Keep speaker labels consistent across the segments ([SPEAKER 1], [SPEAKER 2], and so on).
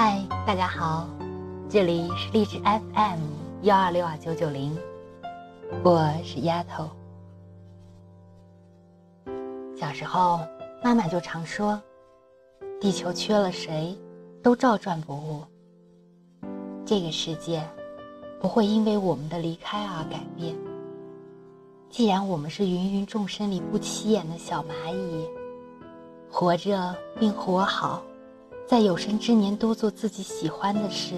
[SPEAKER 1] 嗨，大家好，这里是励志 FM 幺二六二九九零，我是丫头。小时候，妈妈就常说，地球缺了谁，都照转不误。这个世界不会因为我们的离开而改变。既然我们是芸芸众生里不起眼的小蚂蚁，活着并活好。在有生之年，多做自己喜欢的事，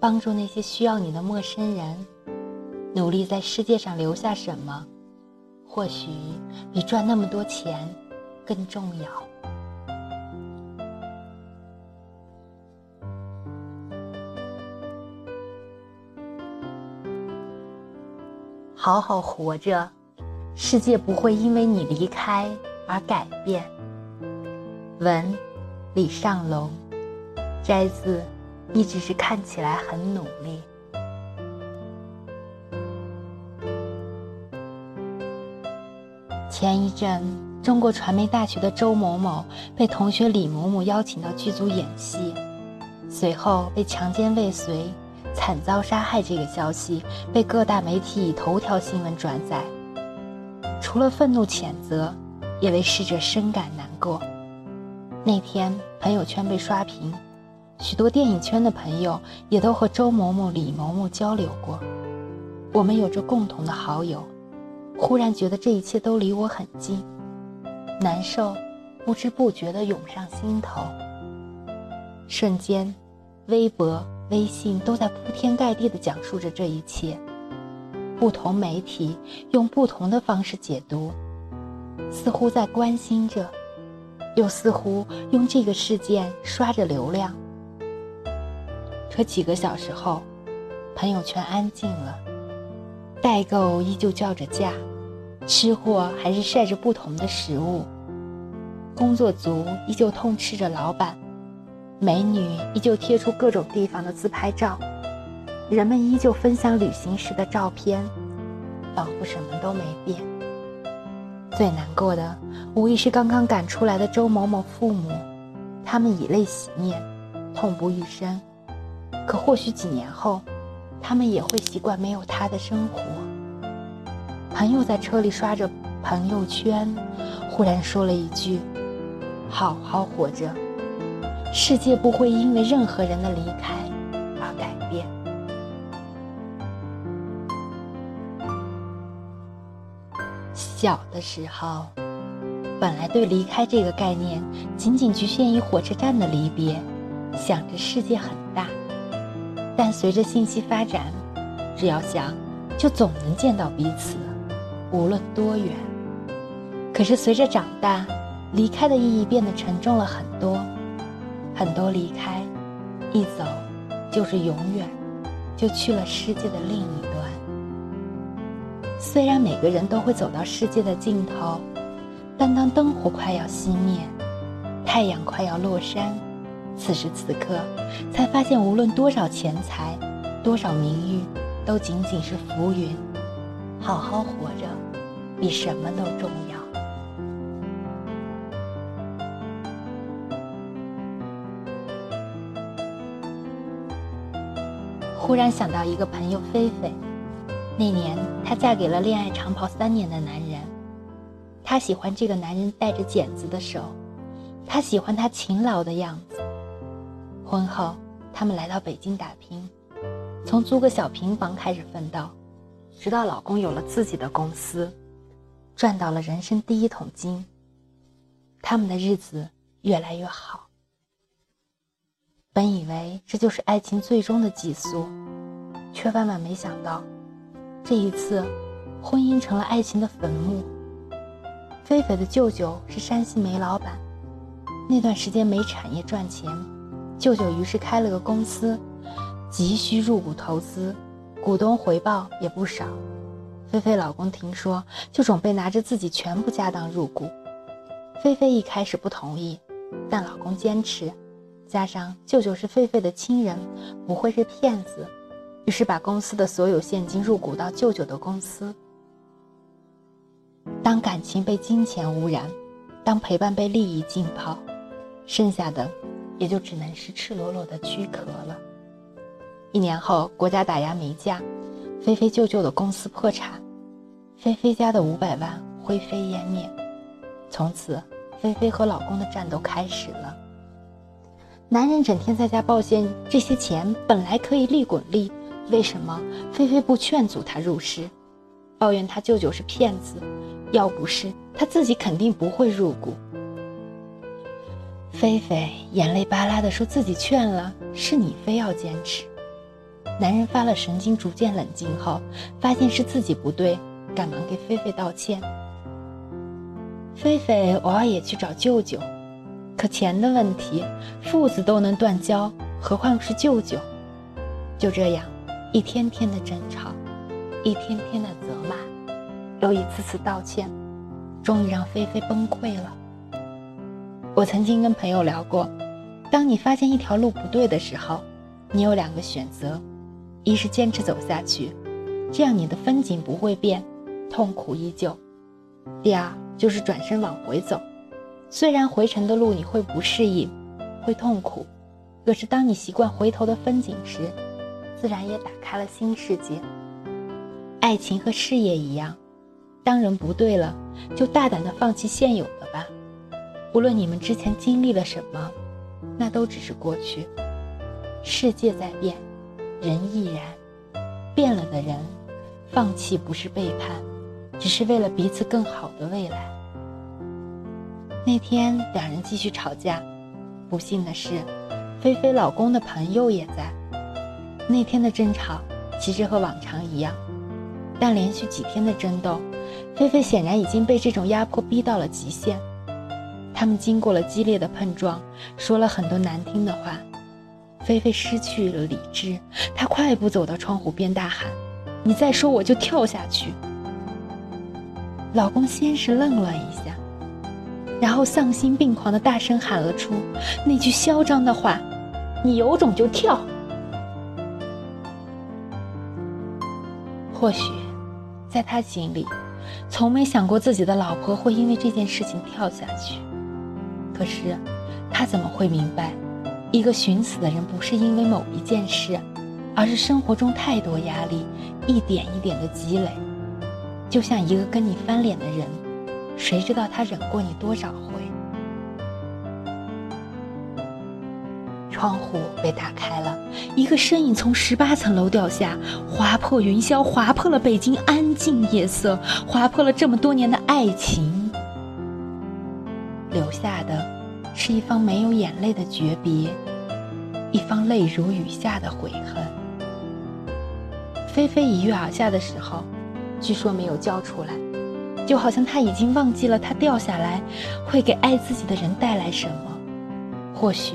[SPEAKER 1] 帮助那些需要你的陌生人，努力在世界上留下什么，或许比赚那么多钱更重要。好好活着，世界不会因为你离开而改变。文。李尚龙，摘自。你只是看起来很努力。前一阵，中国传媒大学的周某某被同学李某某邀请到剧组演戏，随后被强奸未遂、惨遭杀害这个消息被各大媒体以头条新闻转载。除了愤怒谴责，也为逝者深感难过。那天朋友圈被刷屏，许多电影圈的朋友也都和周某某、李某某交流过。我们有着共同的好友，忽然觉得这一切都离我很近，难受不知不觉地涌上心头。瞬间，微博、微信都在铺天盖地地讲述着这一切，不同媒体用不同的方式解读，似乎在关心着。又似乎用这个事件刷着流量，可几个小时后，朋友圈安静了。代购依旧叫着价，吃货还是晒着不同的食物，工作族依旧痛斥着老板，美女依旧贴出各种地方的自拍照，人们依旧分享旅行时的照片，仿佛什么都没变。最难过的。无疑是刚刚赶出来的周某某父母，他们以泪洗面，痛不欲生。可或许几年后，他们也会习惯没有他的生活。朋友在车里刷着朋友圈，忽然说了一句：“好好活着，世界不会因为任何人的离开小的时候。本来对离开这个概念仅仅局限于火车站的离别，想着世界很大，但随着信息发展，只要想，就总能见到彼此，无论多远。可是随着长大，离开的意义变得沉重了很多，很多离开，一走就是永远，就去了世界的另一端。虽然每个人都会走到世界的尽头。但当灯火快要熄灭，太阳快要落山，此时此刻，才发现无论多少钱财，多少名誉，都仅仅是浮云。好好活着，比什么都重要。忽然想到一个朋友菲菲，那年她嫁给了恋爱长跑三年的男人。她喜欢这个男人带着剪子的手，她喜欢他勤劳的样子。婚后，他们来到北京打拼，从租个小平房开始奋斗，直到老公有了自己的公司，赚到了人生第一桶金。他们的日子越来越好。本以为这就是爱情最终的寄宿，却万万没想到，这一次，婚姻成了爱情的坟墓。菲菲的舅舅是山西煤老板，那段时间煤产业赚钱，舅舅于是开了个公司，急需入股投资，股东回报也不少。菲菲老公听说，就准备拿着自己全部家当入股。菲菲一开始不同意，但老公坚持，加上舅舅是菲菲的亲人，不会是骗子，于是把公司的所有现金入股到舅舅的公司。当感情被金钱污染，当陪伴被利益浸泡，剩下的也就只能是赤裸裸的躯壳了。一年后，国家打压煤价，菲菲舅舅的公司破产，菲菲家的五百万灰飞烟灭。从此，菲菲和老公的战斗开始了。男人整天在家抱怨这些钱本来可以利滚利，为什么菲菲不劝阻他入市？抱怨他舅舅是骗子，要不是他自己肯定不会入股。菲菲眼泪巴拉的说自己劝了，是你非要坚持。男人发了神经，逐渐冷静后，发现是自己不对，赶忙给菲菲道歉。菲菲偶尔也去找舅舅，可钱的问题，父子都能断交，何况是舅舅？就这样，一天天的争吵，一天天的责骂，又一次次道歉，终于让菲菲崩溃了。我曾经跟朋友聊过，当你发现一条路不对的时候，你有两个选择。一是坚持走下去，这样你的风景不会变，痛苦依旧；第二就是转身往回走，虽然回程的路你会不适应，会痛苦，可是当你习惯回头的风景时，自然也打开了新世界。爱情和事业一样，当人不对了，就大胆的放弃现有的吧。无论你们之前经历了什么，那都只是过去。世界在变。人亦然，变了的人，放弃不是背叛，只是为了彼此更好的未来。那天两人继续吵架，不幸的是，菲菲老公的朋友也在。那天的争吵其实和往常一样，但连续几天的争斗，菲菲显然已经被这种压迫逼到了极限。他们经过了激烈的碰撞，说了很多难听的话。菲菲失去了理智，她快步走到窗户边，大喊：“你再说，我就跳下去！”老公先是愣了一下，然后丧心病狂的大声喊了出那句嚣张的话：“你有种就跳！”或许，在他心里，从没想过自己的老婆会因为这件事情跳下去。可是，他怎么会明白？一个寻死的人不是因为某一件事，而是生活中太多压力，一点一点的积累。就像一个跟你翻脸的人，谁知道他忍过你多少回？窗户被打开了，一个身影从十八层楼掉下，划破云霄，划破了北京安静夜色，划破了这么多年的爱情，留下的。是一方没有眼泪的诀别，一方泪如雨下的悔恨。菲菲一跃而下的时候，据说没有叫出来，就好像他已经忘记了他掉下来会给爱自己的人带来什么。或许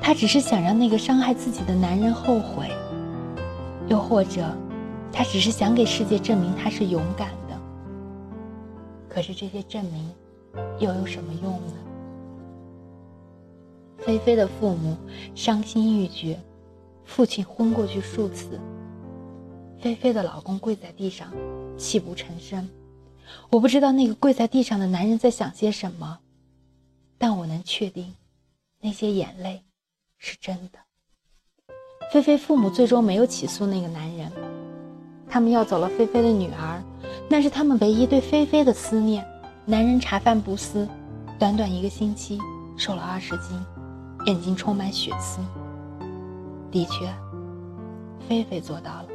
[SPEAKER 1] 他只是想让那个伤害自己的男人后悔，又或者他只是想给世界证明他是勇敢的。可是这些证明又有什么用呢？菲菲的父母伤心欲绝，父亲昏过去数次。菲菲的老公跪在地上，泣不成声。我不知道那个跪在地上的男人在想些什么，但我能确定，那些眼泪是真的。菲菲父母最终没有起诉那个男人，他们要走了菲菲的女儿，那是他们唯一对菲菲的思念。男人茶饭不思，短短一个星期瘦了二十斤。眼睛充满血丝。的确，菲菲做到了，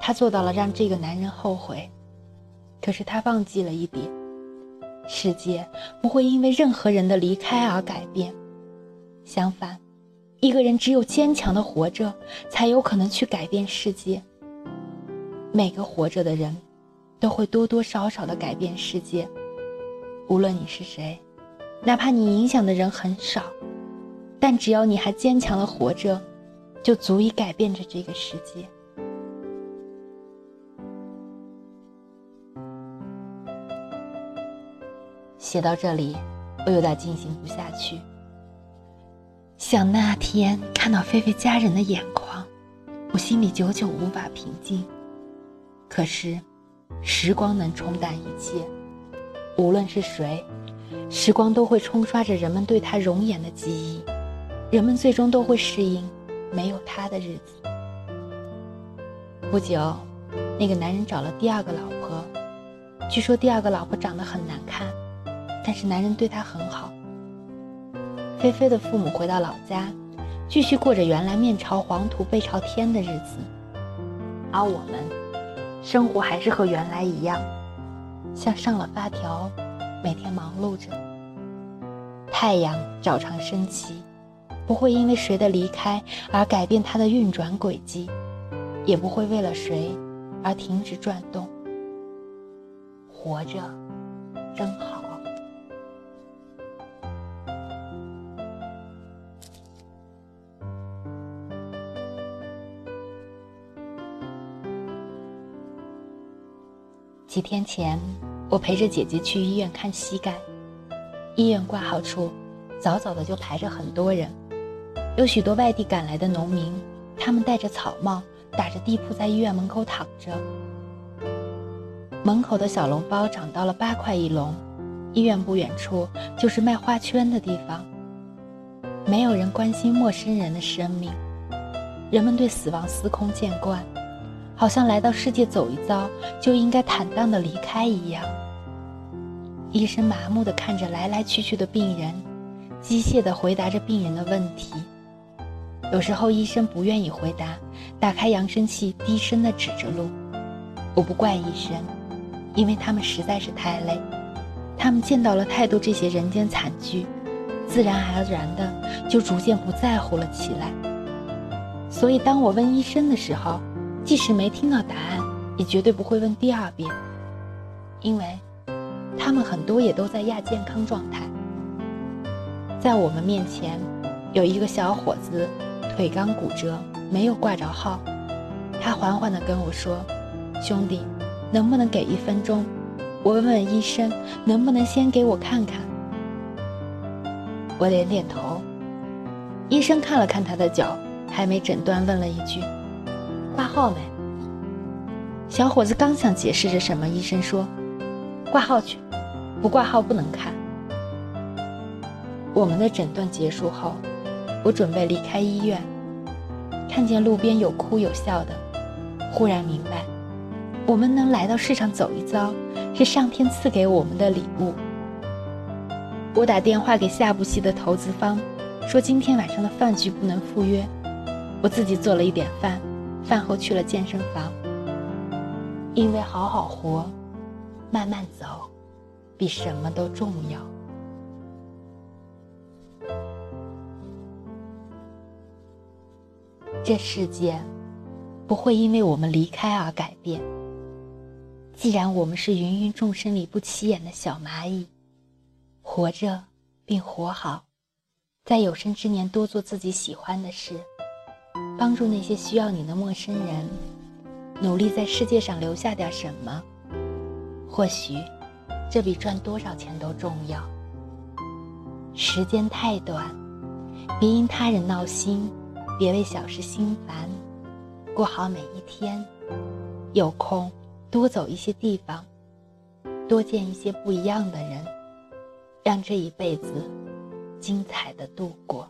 [SPEAKER 1] 她做到了让这个男人后悔。可是她忘记了一点：世界不会因为任何人的离开而改变。相反，一个人只有坚强的活着，才有可能去改变世界。每个活着的人，都会多多少少的改变世界。无论你是谁，哪怕你影响的人很少。但只要你还坚强的活着，就足以改变着这个世界。写到这里，我有点进行不下去。想那天看到菲菲家人的眼眶，我心里久久无法平静。可是，时光能冲淡一切，无论是谁，时光都会冲刷着人们对他容颜的记忆。人们最终都会适应没有他的日子。不久，那个男人找了第二个老婆，据说第二个老婆长得很难看，但是男人对她很好。菲菲的父母回到老家，继续过着原来面朝黄土背朝天的日子，而我们，生活还是和原来一样，像上了发条，每天忙碌着。太阳照常升起，不会因为谁的离开而改变它的运转轨迹，也不会为了谁而停止转动。活着，真好。几天前，我陪着姐姐去医院看膝盖。医院挂号处，早早的就排着很多人，有许多外地赶来的农民，他们戴着草帽，打着地铺在医院门口躺着。门口的小笼包涨到了八块一笼，医院不远处就是卖花圈的地方。没有人关心陌生人的生命，人们对死亡司空见惯，好像来到世界走一遭就应该坦荡的离开一样。医生麻木地看着来来去去的病人，机械地回答着病人的问题。有时候医生不愿意回答，打开扬声器，低声地指着路。我不怪医生，因为他们实在是太累，他们见到了太多这些人间惨剧，自然而然的就逐渐不在乎了起来。所以当我问医生的时候，即使没听到答案，也绝对不会问第二遍，因为。他们很多也都在亚健康状态。在我们面前，有一个小伙子，腿刚骨折，没有挂着号。他缓缓地跟我说：“兄弟，能不能给一分钟？我问问医生，能不能先给我看看？”我点点头。医生看了看他的脚，还没诊断，问了一句：“号没？”小伙子刚想解释着什么，医生说：“挂号去。”不挂号不能看。我们的诊断结束后，我准备离开医院，看见路边有哭有笑的，忽然明白，我们能来到世上走一遭，是上天赐给我们的礼物。我打电话给下部戏的投资方，说今天晚上的饭局不能赴约，我自己做了一点饭，饭后去了健身房，因为好好活，慢慢走。比什么都重要。这世界不会因为我们离开而改变。既然我们是芸芸众生里不起眼的小蚂蚁，活着并活好，在有生之年多做自己喜欢的事，帮助那些需要你的陌生人，努力在世界上留下点什么，或许。这比赚多少钱都重要。时间太短，别因他人闹心，别为小事心烦，过好每一天。有空多走一些地方，多见一些不一样的人，让这一辈子精彩的度过。